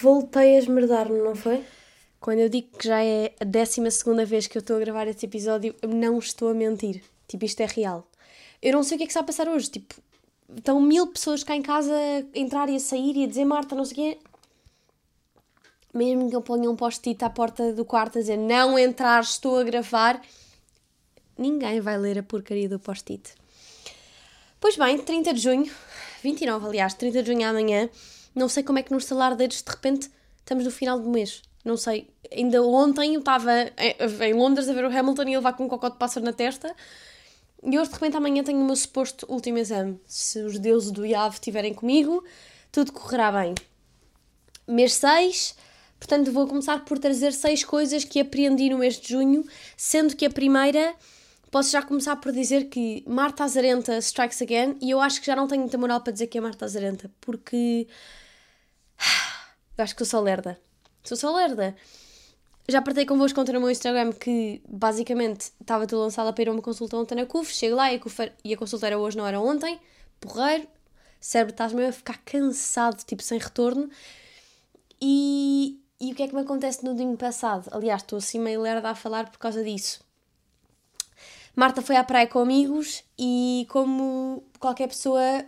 Voltei a esmerdar-me, não foi? Quando eu digo que já é a 12 vez que eu estou a gravar este episódio, eu não estou a mentir. Tipo, isto é real. Eu não sei o que é que está a passar hoje. Tipo, estão mil pessoas cá em casa a entrar e a sair e a dizer Marta, não sei o quê. Mesmo que eu ponha um post-it à porta do quarto a dizer não entrar, estou a gravar, ninguém vai ler a porcaria do post-it. Pois bem, 30 de junho, 29 aliás, 30 de junho amanhã, não sei como é que nos salar dedos de repente estamos no final do mês. Não sei. Ainda ontem eu estava em Londres a ver o Hamilton e ele vai com um cocó de pássaro na testa. E hoje, de repente, amanhã tenho o meu suposto último exame. Se os deuses do IAV estiverem comigo, tudo correrá bem. Mês 6, portanto, vou começar por trazer seis coisas que aprendi no mês de junho, sendo que a primeira, posso já começar por dizer que Marta Azarenta strikes again, e eu acho que já não tenho muita moral para dizer que é Marta Azarenta, porque. Eu acho que sou só lerda. Sou só lerda. Já partei convosco ontem no meu Instagram que basicamente estava tudo lançada para ir a uma consulta ontem na CUF. Chego lá e a, CUF, e a consulta era hoje, não era ontem. Porreiro. Cérebro estás mesmo a ficar cansado, tipo sem retorno. E, e o que é que me acontece no domingo passado? Aliás, estou assim meio lerda a falar por causa disso. Marta foi à praia com amigos e, como qualquer pessoa,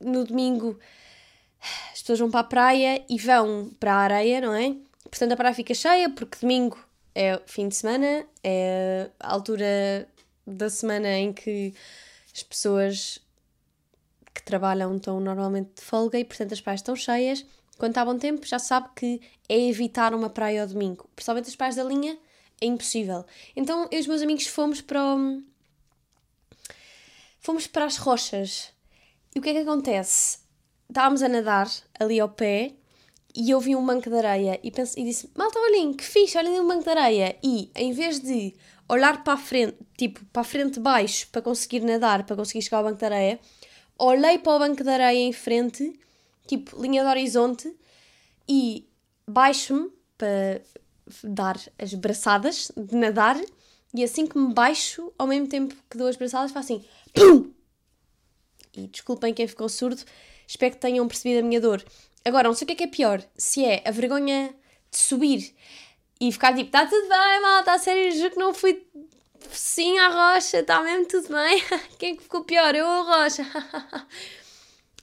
no domingo as pessoas vão para a praia e vão para a areia, não é? Portanto, a praia fica cheia porque domingo é fim de semana, é a altura da semana em que as pessoas que trabalham estão normalmente de folga e, portanto, as praias estão cheias. Quando está bom tempo, já sabe que é evitar uma praia ao domingo. Principalmente as praias da linha, é impossível. Então, eu e os meus amigos fomos para. O... Fomos para as rochas. E o que é que acontece? Estávamos a nadar ali ao pé e eu vi um banco de areia e, pense, e disse: Malta, olhem, que fixe, olhem um banco de areia. E em vez de olhar para a frente, tipo, para a frente de baixo para conseguir nadar, para conseguir chegar ao banco de areia, olhei para o banco de areia em frente, tipo, linha de horizonte, e baixo-me para dar as braçadas de nadar, e assim que me baixo, ao mesmo tempo que dou as braçadas, faço assim: PUM! E desculpem quem ficou surdo, espero que tenham percebido a minha dor. Agora, não sei o que é que é pior. Se é a vergonha de subir e ficar tipo, está tudo bem, mal, está sério, juro que não fui sim à rocha, está mesmo tudo bem. Quem é que ficou pior? Eu ou a rocha?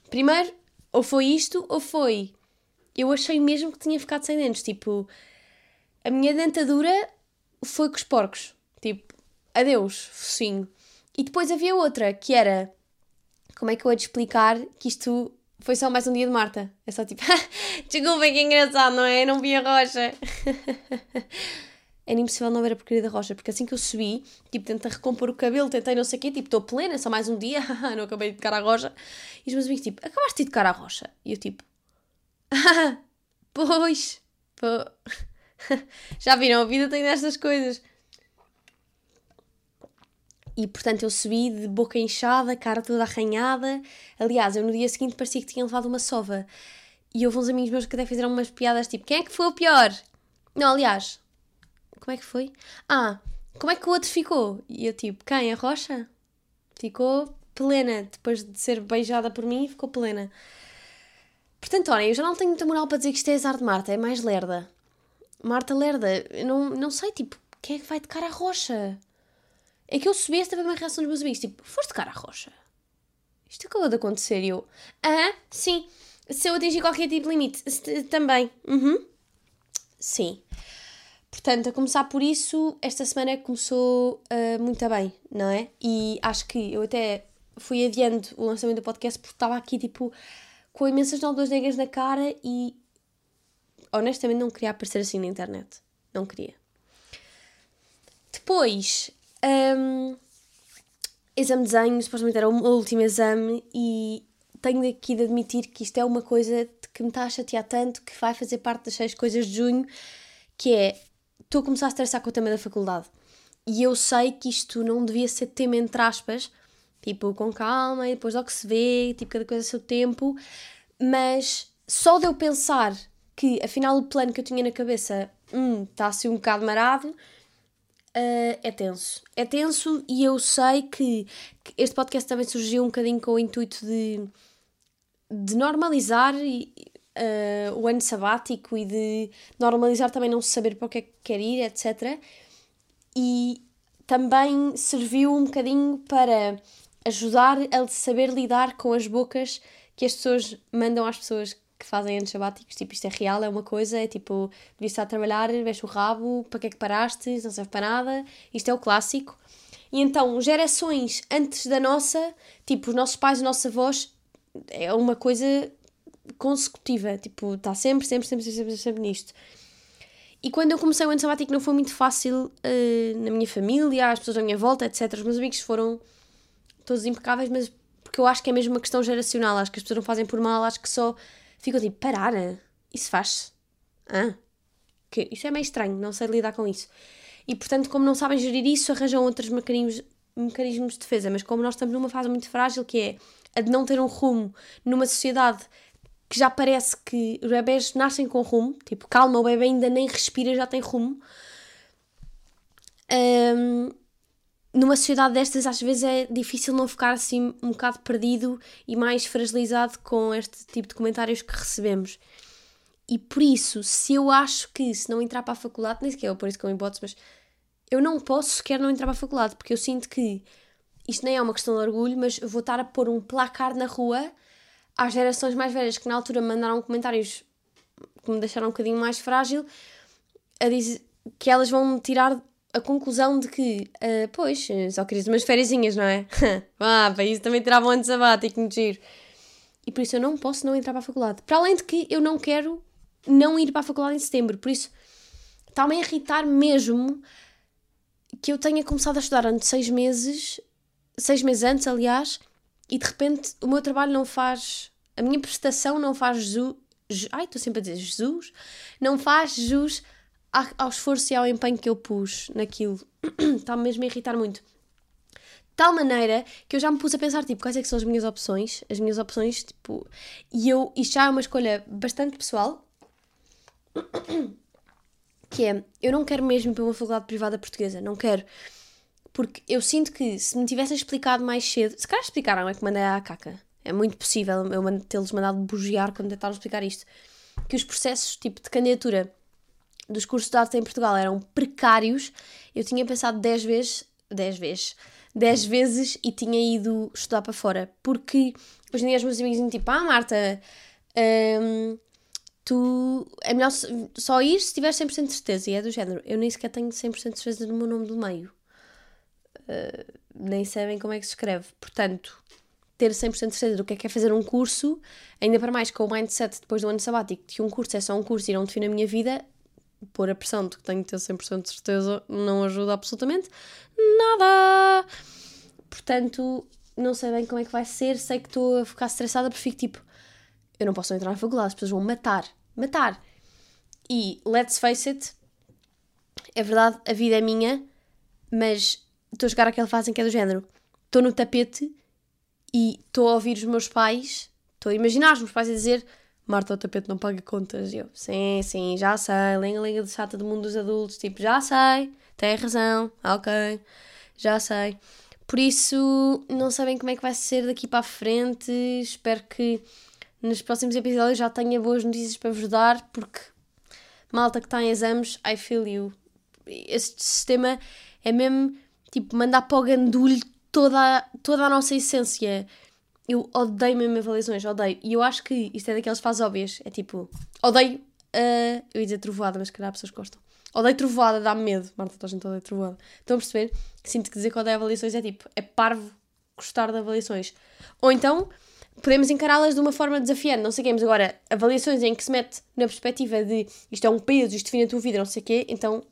Primeiro, ou foi isto, ou foi. Eu achei mesmo que tinha ficado sem dentes. Tipo, a minha dentadura foi com os porcos. Tipo, adeus, focinho. E depois havia outra, que era. Como é que eu ia te explicar que isto foi só mais um dia de Marta. É só tipo, desculpem que engraçado, não é? Eu não vi a rocha. Era impossível não ver a porcaria da rocha, porque assim que eu subi, tipo, tentei recompor o cabelo, tentei não sei o quê, tipo, estou plena, só mais um dia, não acabei de tocar a rocha. E os meus amigos, tipo, acabaste de tocar a rocha? E eu, tipo, pois, pô. Já viram, a vida tem destas coisas. E portanto eu subi de boca inchada, cara toda arranhada. Aliás, eu no dia seguinte parecia que tinha levado uma sova. E houve uns amigos meus que até fizeram umas piadas tipo: quem é que foi o pior? Não, aliás, como é que foi? Ah, como é que o outro ficou? E eu tipo: quem? A Rocha? Ficou plena. Depois de ser beijada por mim, ficou plena. Portanto, olha, eu já não tenho muita moral para dizer que isto é azar de Marta, é mais lerda. Marta lerda, eu não, não sei, tipo, quem é que vai tocar a rocha? É que eu subi esta uma reação dos meus amigos, tipo, foste tocar a rocha? Isto acabou de acontecer eu, ah, sim, se eu atingir qualquer tipo de limite, também, uhum, sim. Portanto, a começar por isso, esta semana começou uh, muito bem, não é? E acho que eu até fui adiando o lançamento do podcast porque estava aqui, tipo, com imensas nódulas negras na cara e honestamente não queria aparecer assim na internet. Não queria. Depois, um, exame de desenho, supostamente era o último exame e tenho aqui de admitir que isto é uma coisa que me está a chatear tanto que vai fazer parte das seis coisas de junho, que é, estou a começar a estressar com o tema da faculdade. E eu sei que isto não devia ser tema entre aspas, tipo, com calma e depois logo se vê, tipo, cada coisa a seu tempo, mas só de eu pensar que afinal o plano que eu tinha na cabeça hum, está assim um bocado marado, Uh, é tenso. É tenso e eu sei que, que, este podcast também surgiu um bocadinho com o intuito de, de normalizar uh, o ano sabático e de normalizar também não saber para o que é que quer ir, etc. E também serviu um bocadinho para ajudar a saber lidar com as bocas que as pessoas mandam às pessoas que fazem anos sabáticos, tipo, isto é real, é uma coisa, é tipo, devias estar a trabalhar, veste o rabo, para que é que paraste, não serve para nada, isto é o clássico. E então, gerações antes da nossa, tipo, os nossos pais, os nossos avós, é uma coisa consecutiva, tipo, está sempre, sempre, sempre, sempre, sempre, sempre nisto. E quando eu comecei o ano sabático não foi muito fácil uh, na minha família, as pessoas à minha volta, etc. Os meus amigos foram todos impecáveis, mas porque eu acho que é mesmo uma questão geracional, acho que as pessoas não fazem por mal, acho que só ficam tipo, parar, isso faz-se. Ah, que isso é meio estranho, não sei lidar com isso. E portanto, como não sabem gerir isso, arranjam outros mecanismos, mecanismos de defesa. Mas como nós estamos numa fase muito frágil, que é a de não ter um rumo numa sociedade que já parece que os bebés nascem com rumo, tipo, calma, o bebê ainda nem respira, já tem rumo. Um, numa sociedade destas, às vezes é difícil não ficar assim um bocado perdido e mais fragilizado com este tipo de comentários que recebemos. E por isso, se eu acho que se não entrar para a faculdade, nem sequer é por isso que eu hipótese, mas eu não posso sequer não entrar para a faculdade, porque eu sinto que isto nem é uma questão de orgulho, mas vou estar a pôr um placar na rua às gerações mais velhas que na altura mandaram comentários que me deixaram um bocadinho mais frágil, a dizer que elas vão tirar a conclusão de que, uh, pois, só querias umas férias, não é? ah, para isso também tirava um ano sabático, muito giro. E por isso eu não posso não entrar para a faculdade. Para além de que eu não quero não ir para a faculdade em setembro. Por isso, está-me a irritar mesmo que eu tenha começado a estudar antes de seis meses, seis meses antes, aliás, e de repente o meu trabalho não faz, a minha prestação não faz Jesus, ai, estou sempre a dizer Jesus, não faz jus ao esforço e ao empenho que eu pus naquilo. Está-me mesmo a irritar muito. Tal maneira que eu já me pus a pensar, tipo, quais é que são as minhas opções, as minhas opções, tipo, e eu, isto já é uma escolha bastante pessoal, que é, eu não quero mesmo para uma faculdade privada portuguesa, não quero. Porque eu sinto que se me tivessem explicado mais cedo, se calhar explicaram é que mandei à caca. É muito possível eu tê-los mandado bugiar quando tentaram explicar isto. Que os processos, tipo, de candidatura dos cursos de arte em Portugal eram precários. Eu tinha pensado 10 vezes, 10 vezes, 10 vezes e tinha ido estudar para fora. Porque hoje em dia os meus amigos dizem tipo, ah Marta, hum, tu é melhor só ir se tiver 100% de certeza. E é do género. Eu nem sequer tenho 100% de certeza do meu nome do meio. Uh, nem sabem como é que se escreve. Portanto, ter 100% de certeza do que é que é fazer um curso, ainda para mais com o mindset depois do ano sabático, que um curso é só um curso e não define a minha vida, pôr a pressão de que tenho que ter 100% de certeza não ajuda absolutamente nada. Portanto, não sei bem como é que vai ser, sei que estou a ficar estressada porque fico tipo, eu não posso entrar na faculdade, as pessoas vão matar matar. E let's face it, é verdade, a vida é minha, mas estou a chegar àquela fase em que é do género. Estou no tapete e estou a ouvir os meus pais, estou a imaginar os meus pais a dizer Marta, o tapete não paga contas. E eu, sim, sim, já sei, lenga-lenga de chata do mundo dos adultos, tipo, já sei, tem razão, ok, já sei. Por isso, não sabem como é que vai ser daqui para a frente, espero que nos próximos episódios já tenha boas notícias para vos dar, porque malta que está em exames, I feel you. Este sistema é mesmo tipo mandar para o gandulho toda, toda a nossa essência. Eu odeio mesmo avaliações, odeio. E eu acho que isto é daquelas fases óbvias. É tipo, odeio. Uh, eu ia dizer trovoada, mas calhar pessoas gostam. Odeio trovoada, dá-me medo. Marta, toda a gente odeia trovoada. Estão a perceber? Sinto que dizer que odeio avaliações é tipo, é parvo gostar de avaliações. Ou então, podemos encará-las de uma forma desafiante, não sei quê, mas agora, avaliações em que se mete na perspectiva de isto é um peso, isto define a tua vida, não sei o quê, então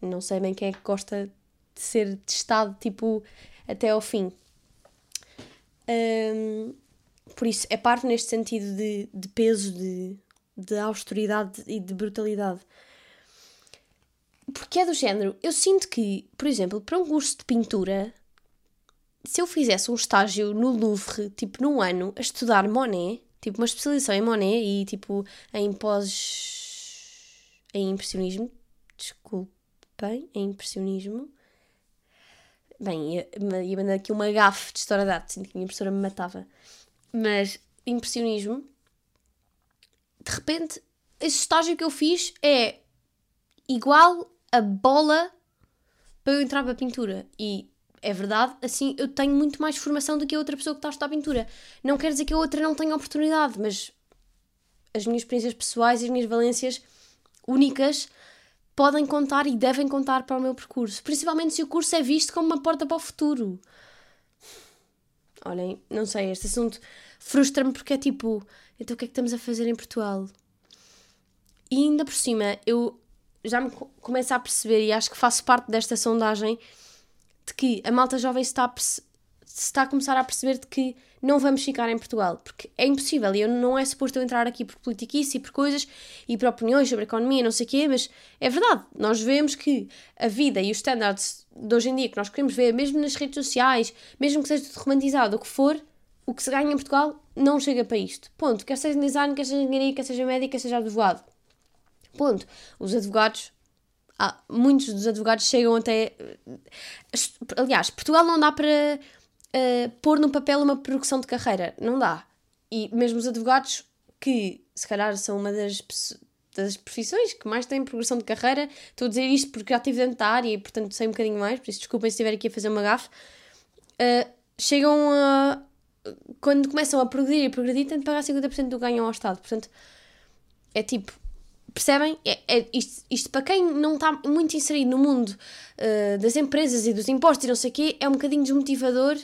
não sei bem quem é que gosta de ser testado, tipo, até ao fim. Um, por isso, é parte neste sentido de, de peso, de, de austeridade e de brutalidade. Porque é do género, eu sinto que, por exemplo, para um curso de pintura, se eu fizesse um estágio no Louvre, tipo num ano, a estudar Monet, tipo uma especialização em Monet e tipo em pós. em impressionismo, desculpem, em impressionismo. Bem, ia, ia mandar aqui uma gafe de história de arte, sinto que a minha professora me matava. Mas impressionismo, de repente, esse estágio que eu fiz é igual a bola para eu entrar para a pintura. E é verdade, assim eu tenho muito mais formação do que a outra pessoa que está a estudar pintura. Não quer dizer que a outra não tenha oportunidade, mas as minhas experiências pessoais e as minhas valências únicas podem contar e devem contar para o meu percurso. Principalmente se o curso é visto como uma porta para o futuro. Olhem, não sei, este assunto frustra-me porque é tipo, então o que é que estamos a fazer em Portugal? E ainda por cima, eu já me começo a perceber, e acho que faço parte desta sondagem, de que a malta jovem está a, se está a começar a perceber de que não vamos ficar em Portugal, porque é impossível, e eu não é suposto eu entrar aqui por politiquice e por coisas e por opiniões sobre economia, não sei o quê, mas é verdade, nós vemos que a vida e os standards de hoje em dia que nós queremos ver, mesmo nas redes sociais, mesmo que seja tudo romantizado, o que for, o que se ganha em Portugal não chega para isto. Ponto. Quer seja design, quer seja engenharia, quer seja médico, quer seja advogado. Ponto. Os advogados, ah, muitos dos advogados chegam até. Aliás, Portugal não dá para uh, pôr no papel uma progressão de carreira. Não dá. E mesmo os advogados, que se calhar são uma das, das profissões que mais têm progressão de carreira, estou a dizer isto porque já estive dentro da área e portanto sei um bocadinho mais, por isso desculpem se estiver aqui a fazer uma gafe, uh, chegam a. Quando começam a progredir e progredir, têm de pagar 50% do ganho ao Estado. Portanto, é tipo, Percebem? É, é, isto, isto, para quem não está muito inserido no mundo uh, das empresas e dos impostos e não sei o quê, é um bocadinho desmotivador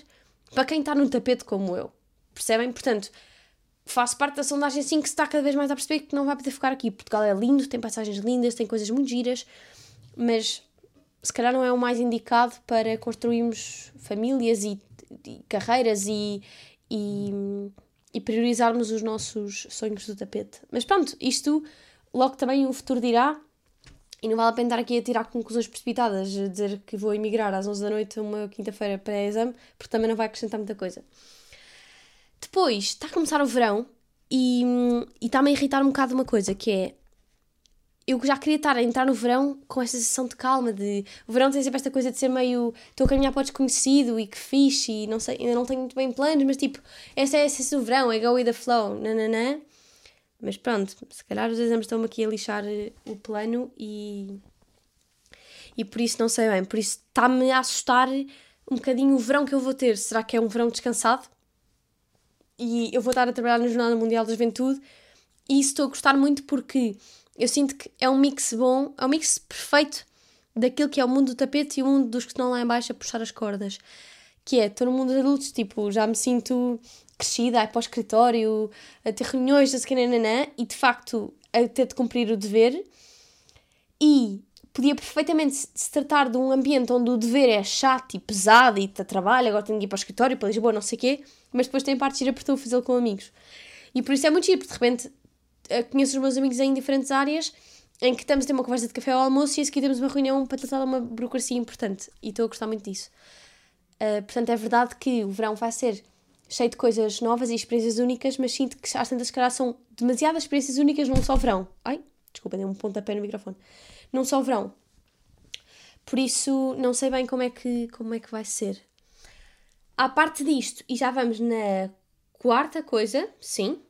para quem está no tapete como eu. Percebem? Portanto, faço parte da sondagem assim que se está cada vez mais a perceber que não vai poder ficar aqui. Portugal é lindo, tem passagens lindas, tem coisas muito giras, mas se calhar não é o mais indicado para construirmos famílias e, e carreiras e, e, e priorizarmos os nossos sonhos do tapete. Mas pronto, isto Logo também o futuro dirá, e não vale a pena estar aqui a tirar conclusões precipitadas, dizer que vou emigrar às 11 da noite uma quinta-feira para exame, porque também não vai acrescentar muita coisa. Depois, está a começar o verão e, está-me a irritar um bocado uma coisa, que é eu já queria estar a entrar no verão com esta sensação de calma, de o verão tem sempre esta coisa de ser meio estou a caminhar para o desconhecido e que fixe e não sei, ainda não tenho muito bem planos, mas tipo, essa é a essência do verão, é go with the flow, nananã. Mas pronto, se calhar os exames estão-me aqui a lixar eh, o plano e. E por isso não sei bem. Por isso está-me a assustar um bocadinho o verão que eu vou ter. Será que é um verão descansado? E eu vou estar a trabalhar na Jornada Mundial da Juventude e isso estou a gostar muito porque eu sinto que é um mix bom, é um mix perfeito daquilo que é o mundo do tapete e o mundo dos que estão lá embaixo a puxar as cordas. Que é, estou no mundo dos adultos, tipo, já me sinto crescida, a ir para o escritório, a ter reuniões, não sei o que, e de facto a ter de cumprir o dever. E podia perfeitamente se tratar de um ambiente onde o dever é chato e pesado e te trabalho, agora tenho de ir para o escritório, para Lisboa, não sei o quê, mas depois tem parte de ir para tu fazê-lo com amigos. E por isso é muito giro, porque de repente eh, conheço os meus amigos em diferentes áreas em que estamos a ter uma conversa de café ao almoço e a seguir temos uma reunião para tratar de uma burocracia importante. E estou a gostar muito disso. Uh, portanto, é verdade que o verão vai ser cheio de coisas novas e experiências únicas, mas sinto que às tantas, caras são demasiadas experiências únicas num só verão. Ai, desculpa, dei um pontapé no microfone. Num só verão. Por isso, não sei bem como é que, como é que vai ser. À parte disto, e já vamos na quarta coisa, sim.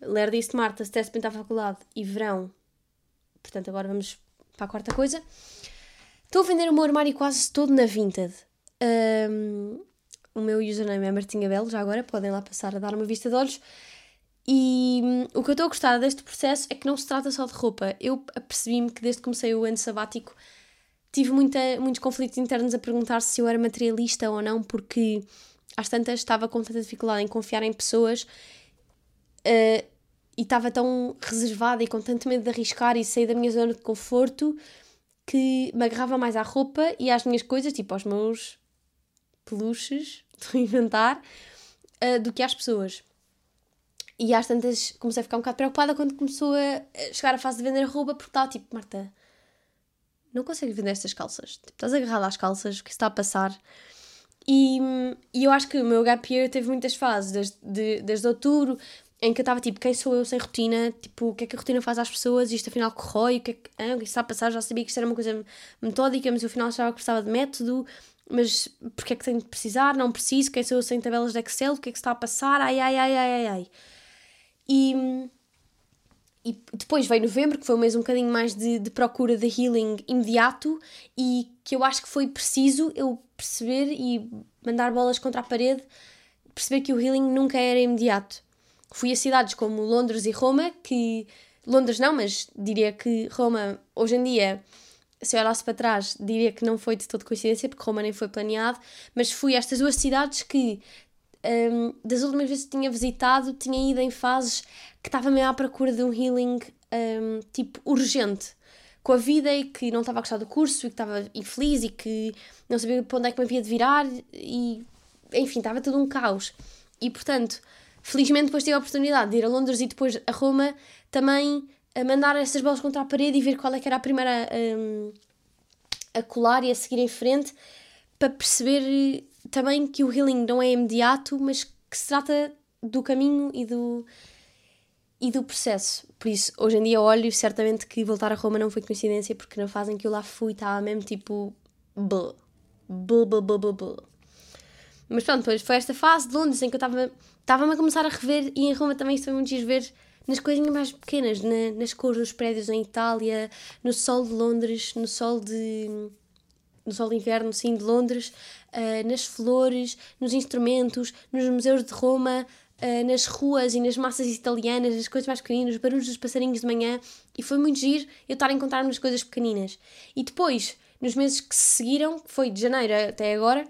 Ler disse Marta, stress para a faculdade e verão. Portanto, agora vamos para a quarta coisa. Estou a vender o meu armário quase todo na Vinted. Um, o meu username é Martinha Belo, já agora podem lá passar a dar uma vista de olhos. E hum, o que eu estou a gostar deste processo é que não se trata só de roupa. Eu apercebi-me que desde que comecei o ano sabático tive muita, muitos conflitos internos a perguntar se eu era materialista ou não, porque às tantas estava com tanta dificuldade em confiar em pessoas uh, e estava tão reservada e com tanto medo de arriscar e sair da minha zona de conforto que me agarrava mais à roupa e às minhas coisas, tipo aos meus peluches, estou a inventar, uh, do que às pessoas. E às tantas comecei a ficar um bocado preocupada quando começou a chegar a fase de vender roupa, porque estava tipo, Marta, não consegues vender estas calças. Tipo, estás agarrada às calças, o que está a passar? E, e eu acho que o meu gap year teve muitas fases, desde, de, desde outubro, em que eu estava tipo, quem sou eu sem rotina? Tipo, o que é que a rotina faz às pessoas? Isto afinal corrói? O que é que, ah, o que está a passar? Já sabia que isto era uma coisa metódica, mas eu afinal achava que precisava de método mas porque é que tenho de precisar? Não preciso, quem sou eu sem tabelas de Excel? O que é que está a passar? Ai, ai, ai, ai, ai. E, e depois veio novembro, que foi um mês um bocadinho mais de, de procura de healing imediato e que eu acho que foi preciso eu perceber e mandar bolas contra a parede, perceber que o healing nunca era imediato. Fui a cidades como Londres e Roma, que. Londres não, mas diria que Roma, hoje em dia, se eu olhasse para trás, diria que não foi de toda coincidência, porque Roma nem foi planeado, mas fui a estas duas cidades que, um, das últimas vezes que tinha visitado, tinha ido em fases que estava meio à procura de um healing, um, tipo, urgente. Com a vida e que não estava a gostar do curso e que estava infeliz e que não sabia para onde é que me havia de virar e, enfim, estava tudo um caos. E, portanto, felizmente depois tive a oportunidade de ir a Londres e depois a Roma também a mandar essas bolas contra a parede e ver qual é que era a primeira um, a colar e a seguir em frente para perceber também que o healing não é imediato, mas que se trata do caminho e do, e do processo. Por isso, hoje em dia olho certamente que voltar a Roma não foi coincidência, porque na fase em que eu lá fui estava mesmo tipo. Buh, buh, buh, buh, buh. Mas pronto, depois foi esta fase de Londres em que eu estava estava-me a começar a rever e em Roma também foi muito giro ver nas coisinhas mais pequenas, na, nas cores dos prédios em Itália, no sol de Londres, no sol de no sol de inverno, sim, de Londres, uh, nas flores, nos instrumentos, nos museus de Roma, uh, nas ruas e nas massas italianas, nas coisas mais pequeninas, os barulhos dos passarinhos de manhã, e foi muito giro eu estar a encontrar-me nas coisas pequeninas. E depois, nos meses que se seguiram, que foi de janeiro até agora,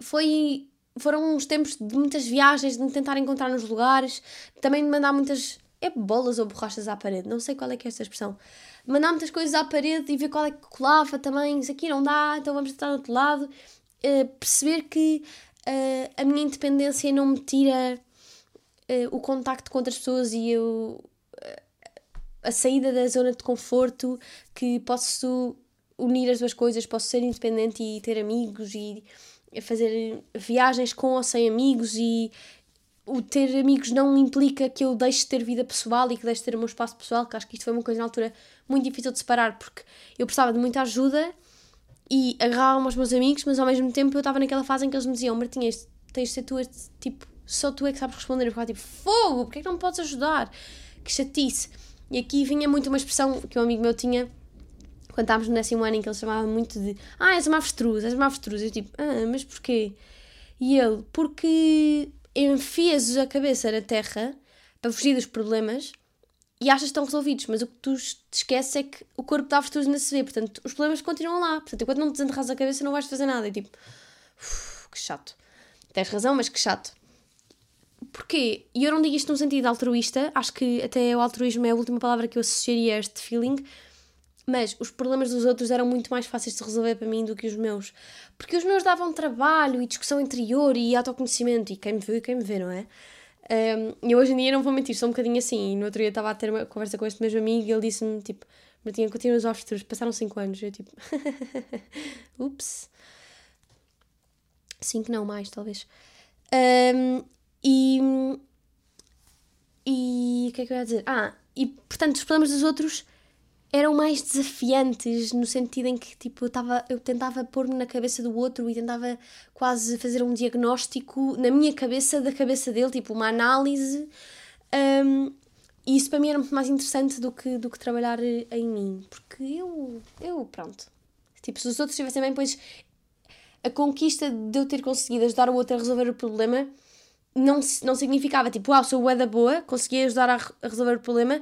foi foram uns tempos de muitas viagens, de me tentar encontrar nos lugares, também de mandar muitas. É bolas ou borrachas à parede, não sei qual é que é esta expressão. Mandar muitas coisas à parede e ver qual é que colava também. Isso aqui não dá, então vamos tentar do outro lado. Uh, perceber que uh, a minha independência não me tira uh, o contacto com outras pessoas e eu. a saída da zona de conforto, que posso unir as duas coisas, posso ser independente e ter amigos e fazer viagens com ou sem amigos e o ter amigos não implica que eu deixe de ter vida pessoal e que deixe de ter o meu espaço pessoal, que acho que isto foi uma coisa na altura muito difícil de separar, porque eu precisava de muita ajuda e agarrava-me aos meus amigos, mas ao mesmo tempo eu estava naquela fase em que eles me diziam: Martinha, tens de ser tu, tipo, só tu é que sabes responder. Eu ficava tipo: Fogo, porque é que não me podes ajudar? Que chatice. E aqui vinha muito uma expressão que um amigo meu tinha quando estávamos no décimo ano em que ele chamava muito de Ah, és uma avestruz, és uma avestruz. Eu tipo, ah, mas porquê? E ele, porque enfias a cabeça na terra para fugir dos problemas e achas que estão resolvidos, mas o que tu te esqueces é que o corpo da avestruz ainda se vê, portanto os problemas continuam lá. Portanto, enquanto não te desenterras a cabeça, não vais fazer nada. E tipo, que chato. Tens razão, mas que chato. Porquê? E eu não digo isto num sentido altruísta, acho que até o altruísmo é a última palavra que eu associaria a este feeling, mas os problemas dos outros eram muito mais fáceis de resolver para mim do que os meus. Porque os meus davam trabalho e discussão interior e autoconhecimento. E quem me viu e quem me vê, não é? Um, e hoje em dia não vou mentir, sou um bocadinho assim. E no outro dia estava a ter uma conversa com este mesmo amigo e ele disse-me tipo: Martinha, continua os offers, passaram 5 anos. Eu tipo: Ups. 5 não, mais talvez. Um, e. E. O que é que eu ia dizer? Ah, e portanto, os problemas dos outros eram mais desafiantes no sentido em que tipo eu, tava, eu tentava pôr-me na cabeça do outro e tentava quase fazer um diagnóstico na minha cabeça da cabeça dele, tipo uma análise. Um, e isso para mim era muito mais interessante do que, do que trabalhar em mim, porque eu, eu, pronto. Tipo, se os outros estivessem bem, pois a conquista de eu ter conseguido ajudar o outro a resolver o problema não, não significava tipo, uau, sou da boa, consegui ajudar a, a resolver o problema,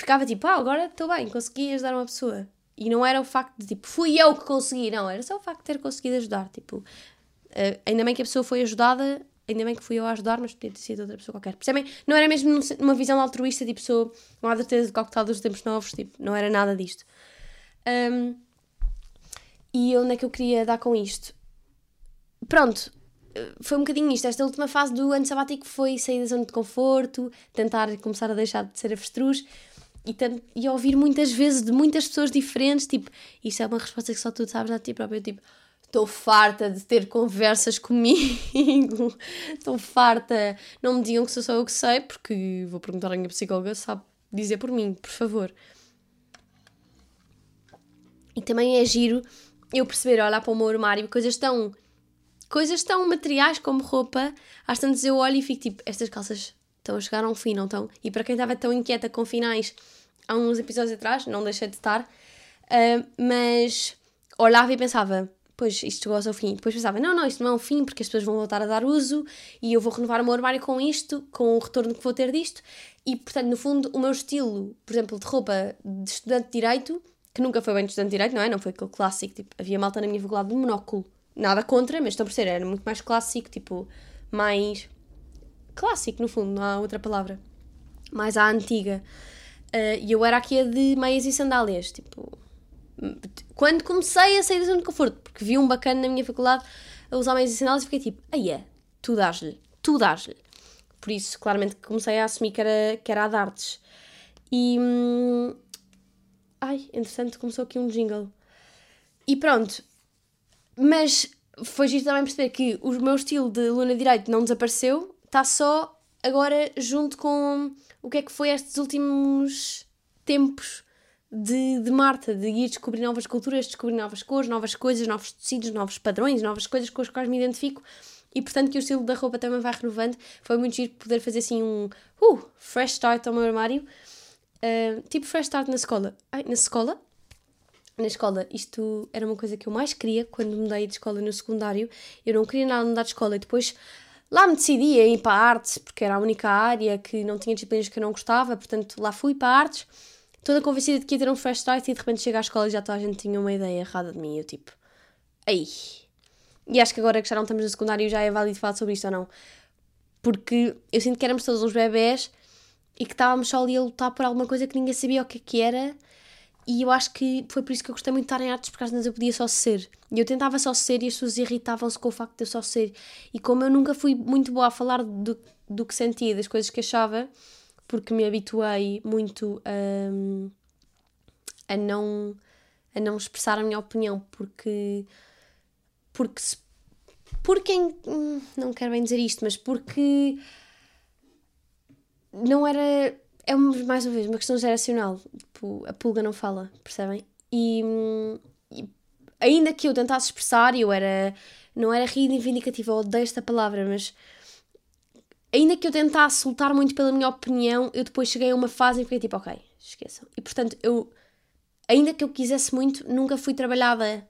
ficava tipo, ah, agora estou bem, consegui ajudar uma pessoa. E não era o facto de tipo, fui eu que consegui, não, era só o facto de ter conseguido ajudar. Tipo, uh, ainda bem que a pessoa foi ajudada, ainda bem que fui eu a ajudar, mas podia ter sido outra pessoa qualquer. Percebem? Não era mesmo numa visão altruísta, tipo, sou uma advertência de coquetel dos tempos novos, tipo, não era nada disto. Um, e onde é que eu queria dar com isto? Pronto, eh, foi um bocadinho isto. Esta última fase do ano sabático foi sair da zona de conforto, tentar começar a deixar de ser avestruz e, tanto, e ouvir muitas vezes de muitas pessoas diferentes, tipo, isso é uma resposta que só tu sabes a ti próprio, tipo, estou farta de ter conversas comigo, estou farta, não me digam que sou só eu que sei, porque vou perguntar à minha psicóloga, sabe dizer por mim, por favor. E também é giro eu perceber, olhar para o meu armário, coisas tão coisas tão materiais como roupa, às tantas eu olho e fico tipo, estas calças Estão a chegar a um fim, não estão? E para quem estava tão inquieta com finais há uns episódios atrás, não deixei de estar, uh, mas olhava e pensava, pois isto chegou ao seu fim. Depois pensava, não, não, isto não é um fim porque as pessoas vão voltar a dar uso e eu vou renovar o meu armário com isto, com o retorno que vou ter disto. E, portanto, no fundo, o meu estilo, por exemplo, de roupa de estudante de Direito, que nunca foi bem de estudante de Direito, não é? Não foi aquele clássico, tipo, havia malta na minha faculdade de monóculo. Nada contra, mas estão por ser, era muito mais clássico, tipo, mais clássico, no fundo, não há outra palavra. Mais à antiga. Uh, e eu era aqui a de meias e sandálias, tipo. Quando comecei a sair da zona de conforto, porque vi um bacana na minha faculdade a usar meias e sandálias, fiquei tipo, aí é, tu dás-lhe, tu dás-lhe. Por isso, claramente, comecei a assumir que era, que era a dartes. E. Hum, ai, entretanto, começou aqui um jingle. E pronto. Mas foi giro também perceber que o meu estilo de Luna Direito não desapareceu, está só agora junto com o que é que foi estes últimos tempos de, de Marta, de ir descobrir novas culturas, descobrir novas cores, novas coisas, novos tecidos, novos padrões, novas coisas com as quais me identifico e portanto que o estilo da roupa também vai renovando. Foi muito giro poder fazer assim um uh, fresh start ao meu armário. Uh, tipo fresh start na escola. Ai, na escola? Na escola, isto era uma coisa que eu mais queria quando mudei de escola no secundário. Eu não queria nada mudar de escola e depois Lá me decidi a ir para a artes, porque era a única área que não tinha disciplinas que eu não gostava, portanto lá fui para a artes, toda convencida de que ia ter um fresh start e de repente chego à escola e já toda a gente tinha uma ideia errada de mim. Eu tipo, ei. E acho que agora que já não estamos no secundário já é válido falar sobre isto ou não. Porque eu sinto que éramos todos uns bebés e que estávamos só ali a lutar por alguma coisa que ninguém sabia o que, é que era e eu acho que foi por isso que eu gostei muito de estar em artes, porque às vezes eu podia só ser. E eu tentava só ser e as pessoas irritavam-se com o facto de eu só ser. E como eu nunca fui muito boa a falar do, do que sentia, das coisas que achava, porque me habituei muito a, a, não, a não expressar a minha opinião, porque. Porque. Porque. Hum, não quero bem dizer isto, mas porque. Não era é mais uma vez uma questão geracional. Tipo, a pulga não fala, percebem? E, e ainda que eu tentasse expressar, eu era. Não era reivindicativa, eu odeio esta palavra, mas. Ainda que eu tentasse lutar muito pela minha opinião, eu depois cheguei a uma fase em que fiquei tipo, ok, esqueçam. E portanto, eu. Ainda que eu quisesse muito, nunca fui trabalhada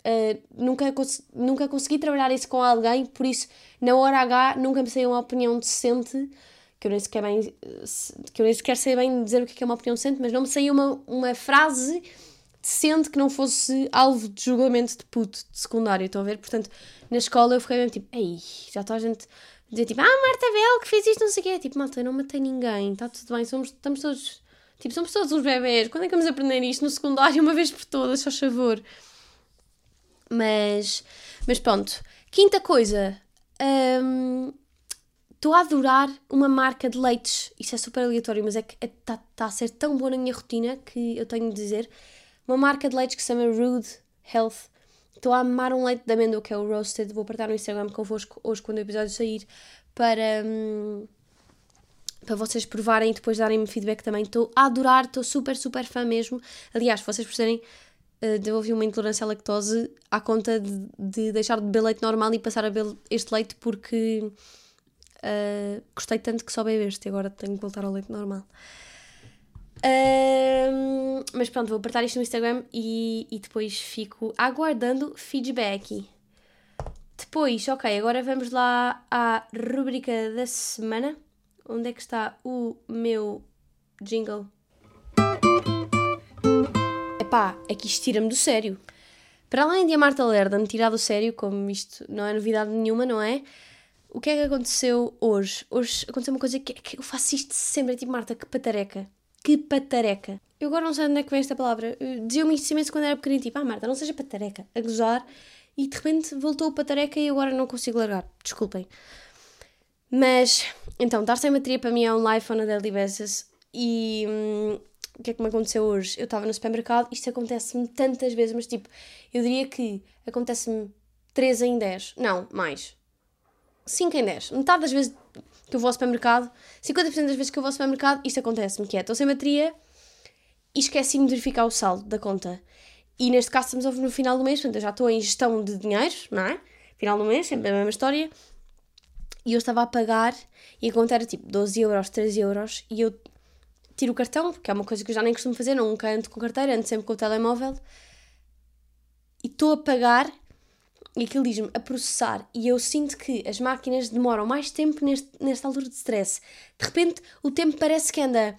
Uh, nunca, cons nunca consegui trabalhar isso com alguém, por isso, na hora H, nunca me saiu uma opinião decente que eu nem sequer bem, que eu nem sequer sei bem dizer o que é, é uma opinião decente, mas não me saiu uma, uma frase decente que não fosse alvo de julgamento de puto de secundário, estão a ver? Portanto, na escola eu fiquei mesmo tipo, ei, já está a gente dizer tipo, ah, Marta Bel que fez isto, não sei o quê. Tipo, malta, eu não matei ninguém, está tudo bem, somos, estamos todos, tipo, somos todos uns bebés. Quando é que vamos aprender isto no secundário uma vez por todas, só favor? Mas, mas pronto. Quinta coisa, hum, Estou a adorar uma marca de leites. Isto é super aleatório, mas é que está é, tá a ser tão boa na minha rotina que eu tenho de dizer. Uma marca de leites que se chama Rude Health. Estou a amar um leite de amêndoa que é o Roasted. Vou partilhar no Instagram convosco hoje quando o episódio sair para, hum, para vocês provarem e depois darem-me feedback também. Estou a adorar, estou super, super fã mesmo. Aliás, vocês perceberem, uh, desenvolvi uma intolerância à lactose à conta de, de deixar de beber leite normal e passar a beber este leite porque Uh, gostei tanto que só bebo este agora tenho que voltar ao leite normal. Uh, mas pronto, vou apertar isto no Instagram e, e depois fico aguardando feedback. Depois, ok, agora vamos lá à rubrica da semana. Onde é que está o meu jingle? Epá, é que isto tira-me do sério. Para além de a Marta Lerda me tirar do sério, como isto não é novidade nenhuma, não é? O que é que aconteceu hoje? Hoje aconteceu uma coisa que, que eu faço isto sempre, tipo, Marta, que patareca. Que patareca. Eu agora não sei onde é que vem esta palavra. Dizia-me isto imenso quando era pequenino, tipo, ah, Marta, não seja patareca. A gozar. E de repente voltou o patareca e agora não consigo largar. Desculpem. Mas, então, estar sem bateria para mim é um life on a daily basis. E hum, o que é que me aconteceu hoje? Eu estava no supermercado, isto acontece-me tantas vezes, mas tipo, eu diria que acontece-me 3 em 10. Não, mais 5 em 10. Metade das vezes que eu vou ao supermercado, 50% das vezes que eu vou ao supermercado, isto acontece-me, que é, estou sem bateria e esqueci-me de verificar o saldo da conta. E neste caso estamos no final do mês, portanto eu já estou em gestão de dinheiro, não é? Final do mês, sempre a mesma história. e eu estava a pagar e a conta era tipo 12 euros, 13 euros e eu tiro o cartão, porque é uma coisa que eu já nem costumo fazer, nunca ando com carteira, ando sempre com o telemóvel e estou a pagar e aquilo diz-me a processar e eu sinto que as máquinas demoram mais tempo neste, nesta altura de stress. De repente o tempo parece que anda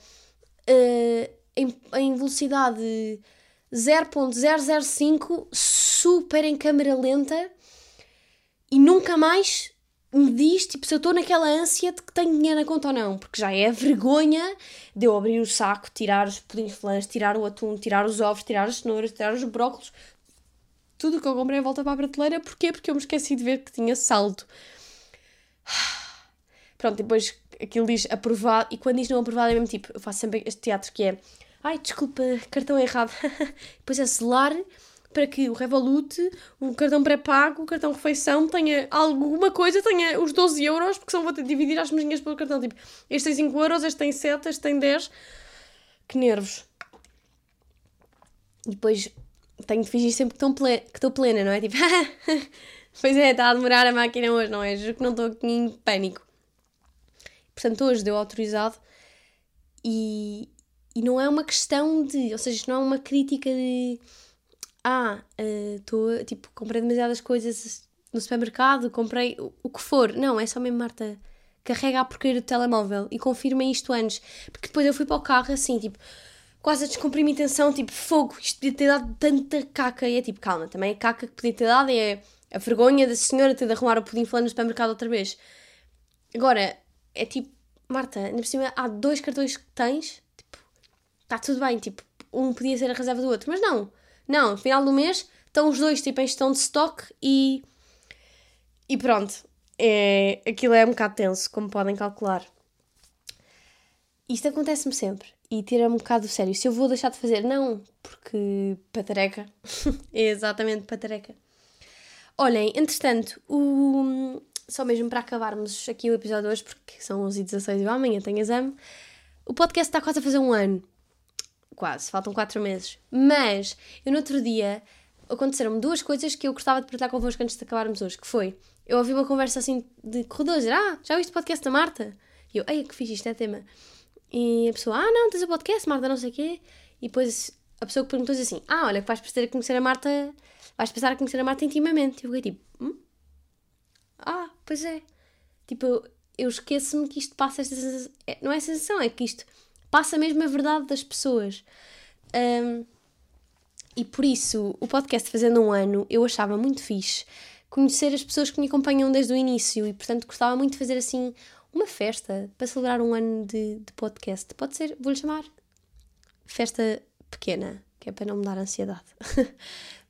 uh, em, em velocidade 0.005, super em câmera lenta e nunca mais me diz tipo, se eu estou naquela ânsia de que tenho dinheiro na conta ou não, porque já é vergonha de eu abrir o saco, tirar os pudins flãs, tirar o atum, tirar os ovos, tirar as cenouras, tirar os brócolos, tudo o que eu comprei volta para a prateleira. Porquê? Porque eu me esqueci de ver que tinha saldo. Pronto, depois aquilo diz aprovado, e quando diz não aprovado é mesmo tipo, eu faço sempre este teatro que é ai, desculpa, cartão errado. depois é selar para que o Revolut, o cartão pré-pago, o cartão refeição tenha alguma coisa, tenha os 12 euros, porque senão vou ter de dividir as mesinhas pelo cartão. Tipo, este tem 5 euros, este tem 7, este tem 10. Que nervos. E depois tenho de fingir sempre que estou plena, não é? Tipo, pois é, está a demorar a máquina hoje, não é? Juro que não estou aqui em pânico. Portanto, hoje deu autorizado e, e não é uma questão de. Ou seja, isto não é uma crítica de. Ah, estou. Uh, tipo, comprei demasiadas coisas no supermercado, comprei o, o, que for. Não, é só mesmo, Marta. Carrega a porcaria do telemóvel e confirma isto antes. Porque depois eu fui para o carro assim, tipo quase a descomprimir tensão, tipo, fogo, isto podia ter dado tanta caca. E é tipo, calma, também a caca que podia ter dado é a vergonha da senhora ter de arrumar o pudim falando no supermercado outra vez. Agora, é tipo, Marta, ainda por cima há dois cartões que tens, tipo, está tudo bem, tipo, um podia ser a reserva do outro, mas não, não, no final do mês estão os dois, tipo, em gestão de stock e. E pronto, é, aquilo é um bocado tenso, como podem calcular. Isto acontece-me sempre e tira-me um bocado do sério. Se eu vou deixar de fazer, não, porque patareca. é exatamente patareca. Olhem, entretanto, o... só mesmo para acabarmos aqui o episódio hoje, porque são 11h16 e amanhã tenho exame, o podcast está quase a fazer um ano. Quase, faltam 4 meses. Mas, eu no outro dia, aconteceram-me duas coisas que eu gostava de partilhar convosco antes de acabarmos hoje, que foi, eu ouvi uma conversa assim de corredor, dizer, ah, já ouviste o podcast da Marta? E eu, ei, que fiz isto é tema. E a pessoa, ah, não, tens o podcast, Marta, não sei o quê. E depois a pessoa que perguntou assim, ah, olha, vais a conhecer a Marta, vais a conhecer a Marta intimamente. E eu fiquei tipo, hum? ah, pois é. Tipo, eu esqueço-me que isto passa esta sensação, é, não é sensação, é que isto passa mesmo a verdade das pessoas. Um, e por isso, o podcast fazendo um ano, eu achava muito fixe conhecer as pessoas que me acompanham desde o início e, portanto, gostava muito de fazer assim uma festa para celebrar um ano de, de podcast. Pode ser, vou-lhe chamar festa pequena, que é para não me dar ansiedade.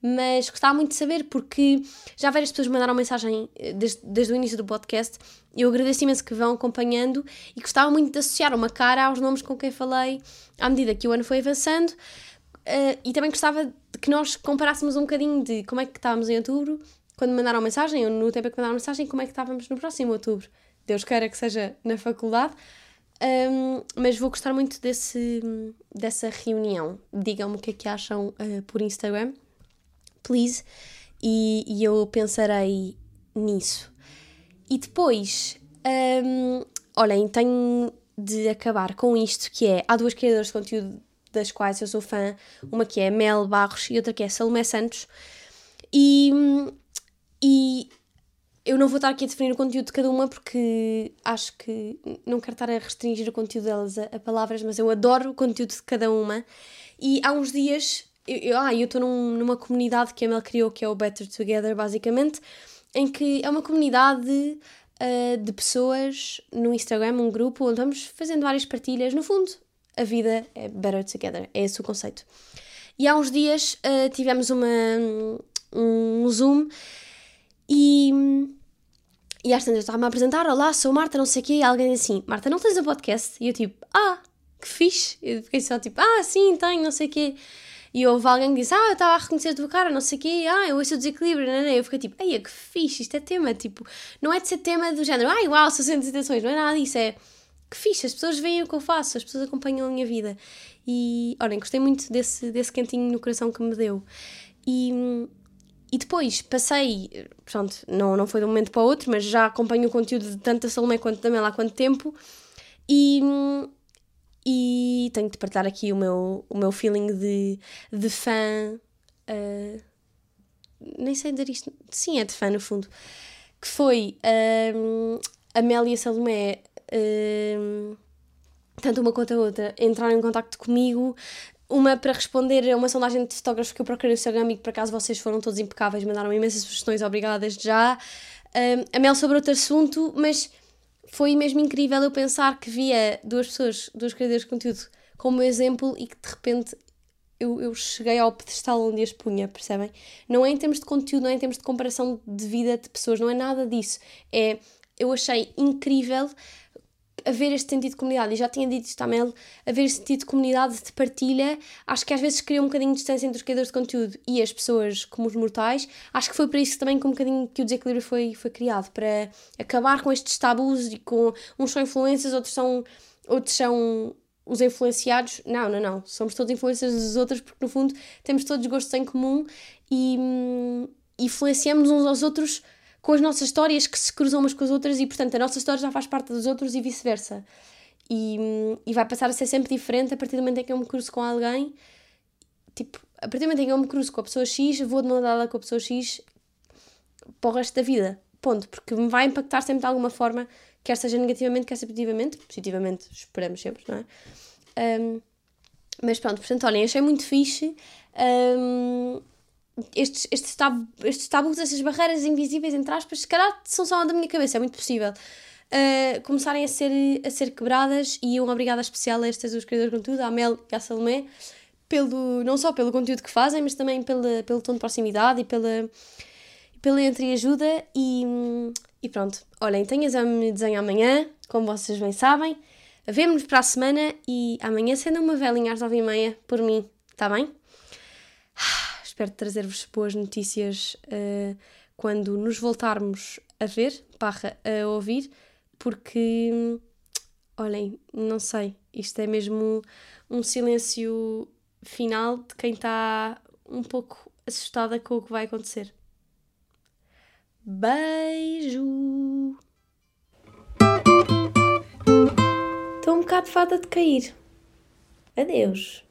Mas gostava muito de saber porque já várias pessoas mandaram mensagem eh, desde, desde o início do podcast eu agradeço imenso que vão acompanhando e gostava muito de associar uma cara aos nomes com quem falei à medida que o ano foi avançando. Uh, e também gostava de que nós comparássemos um bocadinho de como é que estávamos em outubro, quando mandaram mensagem, ou no tempo que mandaram mensagem, como é que estávamos no próximo outubro. Deus queira que seja na faculdade. Um, mas vou gostar muito desse, dessa reunião. Digam-me o que é que acham uh, por Instagram, please, e, e, eu pensarei nisso. E depois, um, olhem, tenho de acabar com isto que é, há duas criadoras de conteúdo das quais eu sou fã, uma que é Mel Barros e outra que é Salomé Santos, e, e eu não vou estar aqui a definir o conteúdo de cada uma porque acho que não quero estar a restringir o conteúdo delas a, a palavras, mas eu adoro o conteúdo de cada uma. E há uns dias, eu, eu, ah, eu estou num, numa comunidade que a Mel criou, que é o Better Together, basicamente, em que é uma comunidade uh, de pessoas no Instagram, um grupo, onde vamos fazendo várias partilhas. No fundo, a vida é Better Together, é esse o conceito. E há uns dias uh, tivemos uma, um Zoom e, e às tantas estava-me a apresentar, olá, sou Marta, não sei o quê, e alguém assim, Marta, não tens um podcast? E eu tipo, ah, que fixe. Eu fiquei só tipo, ah, sim, tenho, não sei o quê. E houve alguém que disse, ah, eu estava a reconhecer a tua cara, não sei o quê, ah, eu ouço o desequilíbrio, não, não. Eu fiquei tipo, ei, que fixe, isto é tema, tipo, não é de ser tema do género, ai, uau, sou atenções, não é nada disso, é que fixe, as pessoas veem o que eu faço, as pessoas acompanham a minha vida. E, olhem, gostei muito desse, desse cantinho no coração que me deu. E, e depois passei, pronto, não, não foi de um momento para o outro, mas já acompanho o conteúdo de tanto da Salomé quanto da Mel há quanto tempo e, e tenho de partilhar aqui o meu, o meu feeling de, de fã. Uh, nem sei dizer isto. Sim, é de fã no fundo. Que foi uh, a Mel e a Salomé. Uh, tanto uma quanto a outra entraram em contato comigo uma para responder a uma sondagem de fotógrafos que eu procurei no Instagram e que por acaso vocês foram todos impecáveis, mandaram imensas sugestões, obrigadas já. Um, a Mel sobre outro assunto, mas foi mesmo incrível eu pensar que via duas pessoas, duas criadores de conteúdo como exemplo e que de repente eu, eu cheguei ao pedestal onde as punha, percebem? Não é em termos de conteúdo, não é em termos de comparação de vida de pessoas, não é nada disso. É, eu achei incrível haver este sentido de comunidade, e já tinha dito isto Mel, haver este sentido de comunidade, de partilha, acho que às vezes cria um bocadinho de distância entre os criadores de conteúdo e as pessoas como os mortais, acho que foi para isso também que um bocadinho que o desequilíbrio foi, foi criado, para acabar com estes tabus e com uns são influências, outros são, outros são os influenciados, não, não, não, somos todos influências dos outros porque no fundo temos todos gostos em comum e hum, influenciamos uns aos outros com as nossas histórias que se cruzam umas com as outras e, portanto, a nossa história já faz parte dos outros e vice-versa. E, e vai passar a ser sempre diferente a partir do momento em que eu me cruzo com alguém. Tipo, a partir do momento em que eu me cruzo com a pessoa X, vou de uma dada com a pessoa X para o resto da vida. Ponto. Porque me vai impactar sempre de alguma forma, quer seja negativamente, quer seja positivamente. Positivamente, esperamos sempre, não é? Um, mas pronto, portanto, olhem, achei muito fixe. Um, estes, estes, tab, estes tabus, estas barreiras invisíveis, entre aspas, se calhar são só da minha cabeça, é muito possível. Uh, começarem a ser, a ser quebradas e uma obrigada especial a estas duas criadoras de conteúdo, a Mel e a Salomé, pelo, não só pelo conteúdo que fazem, mas também pela, pelo tom de proximidade e pela, pela entreajuda e, e pronto. Olhem, tenho exame de desenho amanhã, como vocês bem sabem. Vemo-nos para a semana e amanhã sendo uma velinha às nove e meia por mim, está bem? Espero trazer-vos boas notícias uh, quando nos voltarmos a ver, barra a ouvir, porque, olhem, não sei, isto é mesmo um silêncio final de quem está um pouco assustada com o que vai acontecer. Beijo! Estou um bocado fada de cair. Adeus.